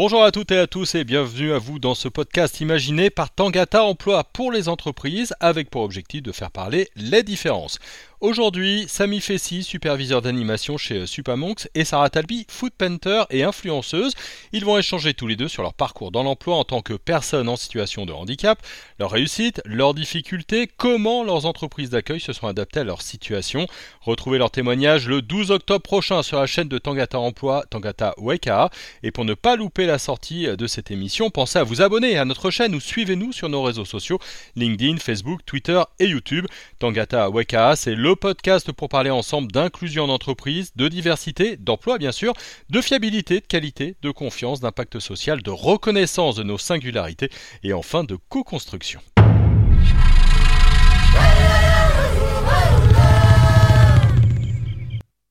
Bonjour à toutes et à tous et bienvenue à vous dans ce podcast imaginé par Tangata Emploi pour les entreprises avec pour objectif de faire parler les différences. Aujourd'hui, Samy Fessy, superviseur d'animation chez Supamonks, et Sarah Talby, food painter et influenceuse. Ils vont échanger tous les deux sur leur parcours dans l'emploi en tant que personnes en situation de handicap, leur réussite, leurs difficultés, comment leurs entreprises d'accueil se sont adaptées à leur situation. Retrouvez leur témoignage le 12 octobre prochain sur la chaîne de Tangata Emploi, Tangata Weka. Et pour ne pas louper la sortie de cette émission, pensez à vous abonner à notre chaîne ou suivez-nous sur nos réseaux sociaux LinkedIn, Facebook, Twitter et YouTube. Tangata Weka, c'est le podcast pour parler ensemble d'inclusion d'entreprise, de diversité, d'emploi bien sûr, de fiabilité, de qualité, de confiance, d'impact social, de reconnaissance de nos singularités et enfin de co-construction.